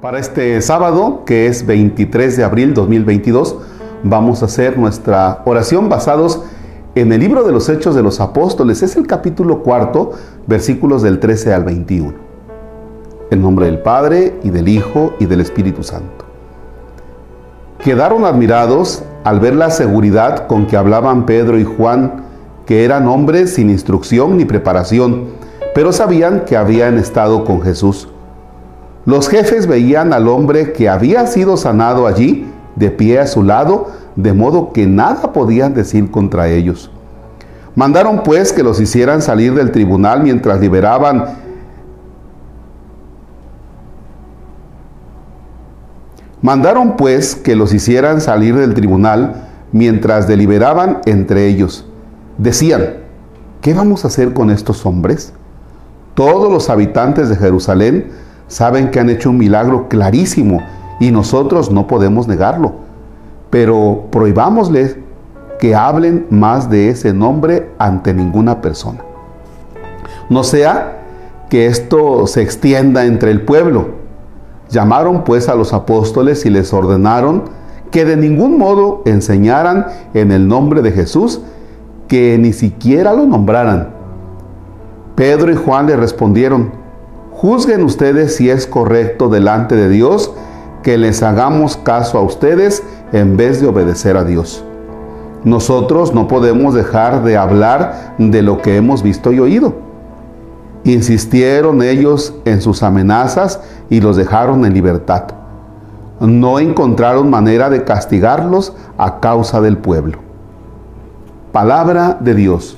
Para este sábado, que es 23 de abril 2022, vamos a hacer nuestra oración basados en el libro de los Hechos de los Apóstoles. Es el capítulo cuarto, versículos del 13 al 21. En nombre del Padre y del Hijo y del Espíritu Santo. Quedaron admirados al ver la seguridad con que hablaban Pedro y Juan, que eran hombres sin instrucción ni preparación, pero sabían que habían estado con Jesús. Los jefes veían al hombre que había sido sanado allí, de pie a su lado, de modo que nada podían decir contra ellos. Mandaron pues que los hicieran salir del tribunal mientras liberaban Mandaron pues que los hicieran salir del tribunal mientras deliberaban entre ellos. Decían, ¿qué vamos a hacer con estos hombres? Todos los habitantes de Jerusalén saben que han hecho un milagro clarísimo y nosotros no podemos negarlo. Pero prohibámosles que hablen más de ese nombre ante ninguna persona. No sea que esto se extienda entre el pueblo. Llamaron pues a los apóstoles y les ordenaron que de ningún modo enseñaran en el nombre de Jesús, que ni siquiera lo nombraran. Pedro y Juan le respondieron, Juzguen ustedes si es correcto delante de Dios que les hagamos caso a ustedes en vez de obedecer a Dios. Nosotros no podemos dejar de hablar de lo que hemos visto y oído. Insistieron ellos en sus amenazas y los dejaron en libertad. No encontraron manera de castigarlos a causa del pueblo. Palabra de Dios.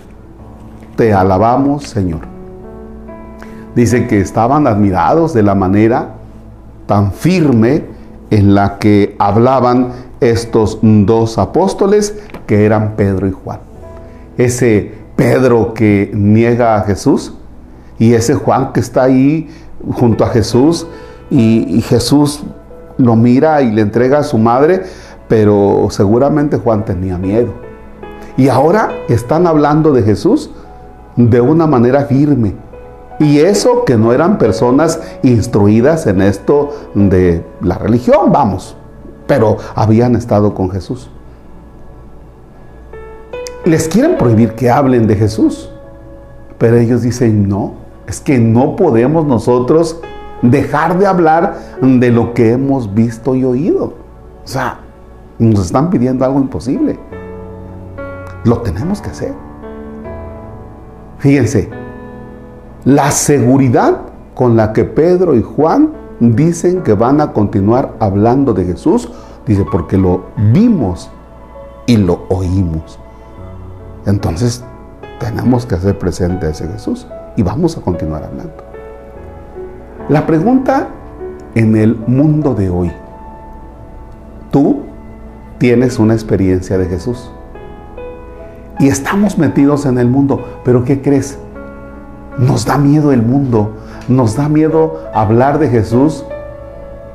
Te alabamos, Señor. Dice que estaban admirados de la manera tan firme en la que hablaban estos dos apóstoles que eran Pedro y Juan. Ese Pedro que niega a Jesús y ese Juan que está ahí junto a Jesús y, Jesús lo mira y le entrega a su madre, pero seguramente Juan tenía miedo. Y ahora están hablando de Jesús de una manera firme, y eso que no eran personas instruidas en esto de la religión, vamos, pero habían estado con Jesús. Les quieren prohibir que hablen de Jesús, pero ellos dicen, no, es que no podemos nosotros dejar de hablar de lo que hemos visto y oído. O sea, nos están pidiendo algo imposible. Lo tenemos que hacer. Fíjense, la seguridad con la que Pedro y Juan dicen que van a continuar hablando de Jesús, dice, porque lo vimos y lo oímos. Entonces, tenemos que hacer presente a ese Jesús y vamos a continuar hablando. La pregunta en el mundo de hoy, tú tienes una experiencia de Jesús y estamos metidos en el mundo, pero ¿qué crees? Nos da miedo el mundo, nos da miedo hablar de Jesús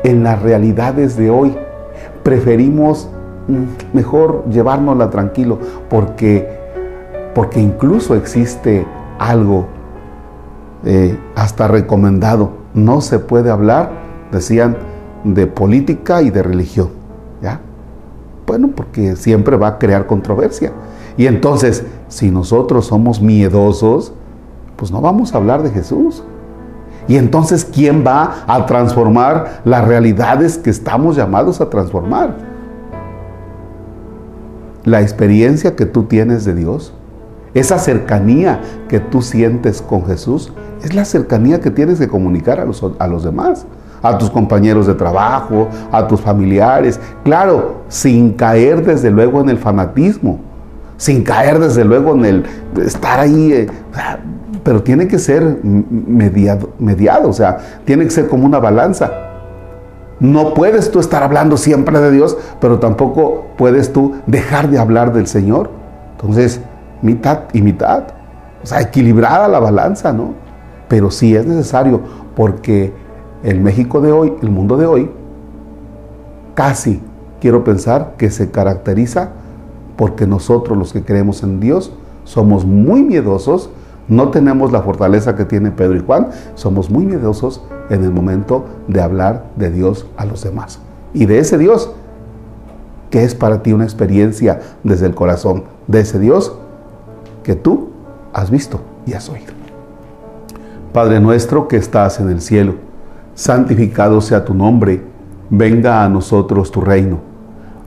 en las realidades de hoy. Preferimos mm, mejor llevárnosla tranquilo porque, porque incluso existe algo eh, hasta recomendado. No se puede hablar, decían, de política y de religión. ¿ya? Bueno, porque siempre va a crear controversia. Y entonces, si nosotros somos miedosos, pues no vamos a hablar de Jesús. Y entonces, ¿quién va a transformar las realidades que estamos llamados a transformar? La experiencia que tú tienes de Dios, esa cercanía que tú sientes con Jesús, es la cercanía que tienes que comunicar a los, a los demás, a tus compañeros de trabajo, a tus familiares, claro, sin caer desde luego en el fanatismo, sin caer desde luego en el estar ahí. Eh, pero tiene que ser mediado, mediado, o sea, tiene que ser como una balanza. No puedes tú estar hablando siempre de Dios, pero tampoco puedes tú dejar de hablar del Señor. Entonces, mitad y mitad. O sea, equilibrada la balanza, ¿no? Pero sí es necesario porque el México de hoy, el mundo de hoy, casi quiero pensar que se caracteriza porque nosotros los que creemos en Dios somos muy miedosos no tenemos la fortaleza que tiene Pedro y Juan, somos muy miedosos en el momento de hablar de Dios a los demás. Y de ese Dios que es para ti una experiencia desde el corazón, de ese Dios que tú has visto y has oído. Padre nuestro que estás en el cielo, santificado sea tu nombre, venga a nosotros tu reino,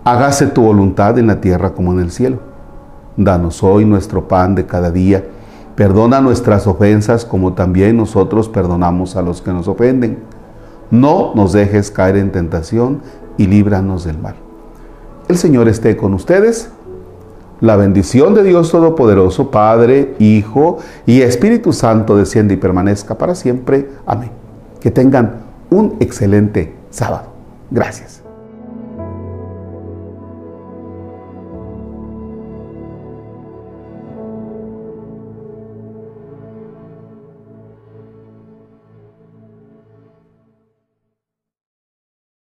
hágase tu voluntad en la tierra como en el cielo. Danos hoy nuestro pan de cada día, perdona nuestras ofensas como también nosotros perdonamos a los que nos ofenden. No nos dejes caer en tentación y líbranos del mal. El Señor esté con ustedes. La bendición de Dios Todopoderoso, Padre, Hijo y Espíritu Santo desciende y permanezca para siempre. Amén. Que tengan un excelente sábado. Gracias.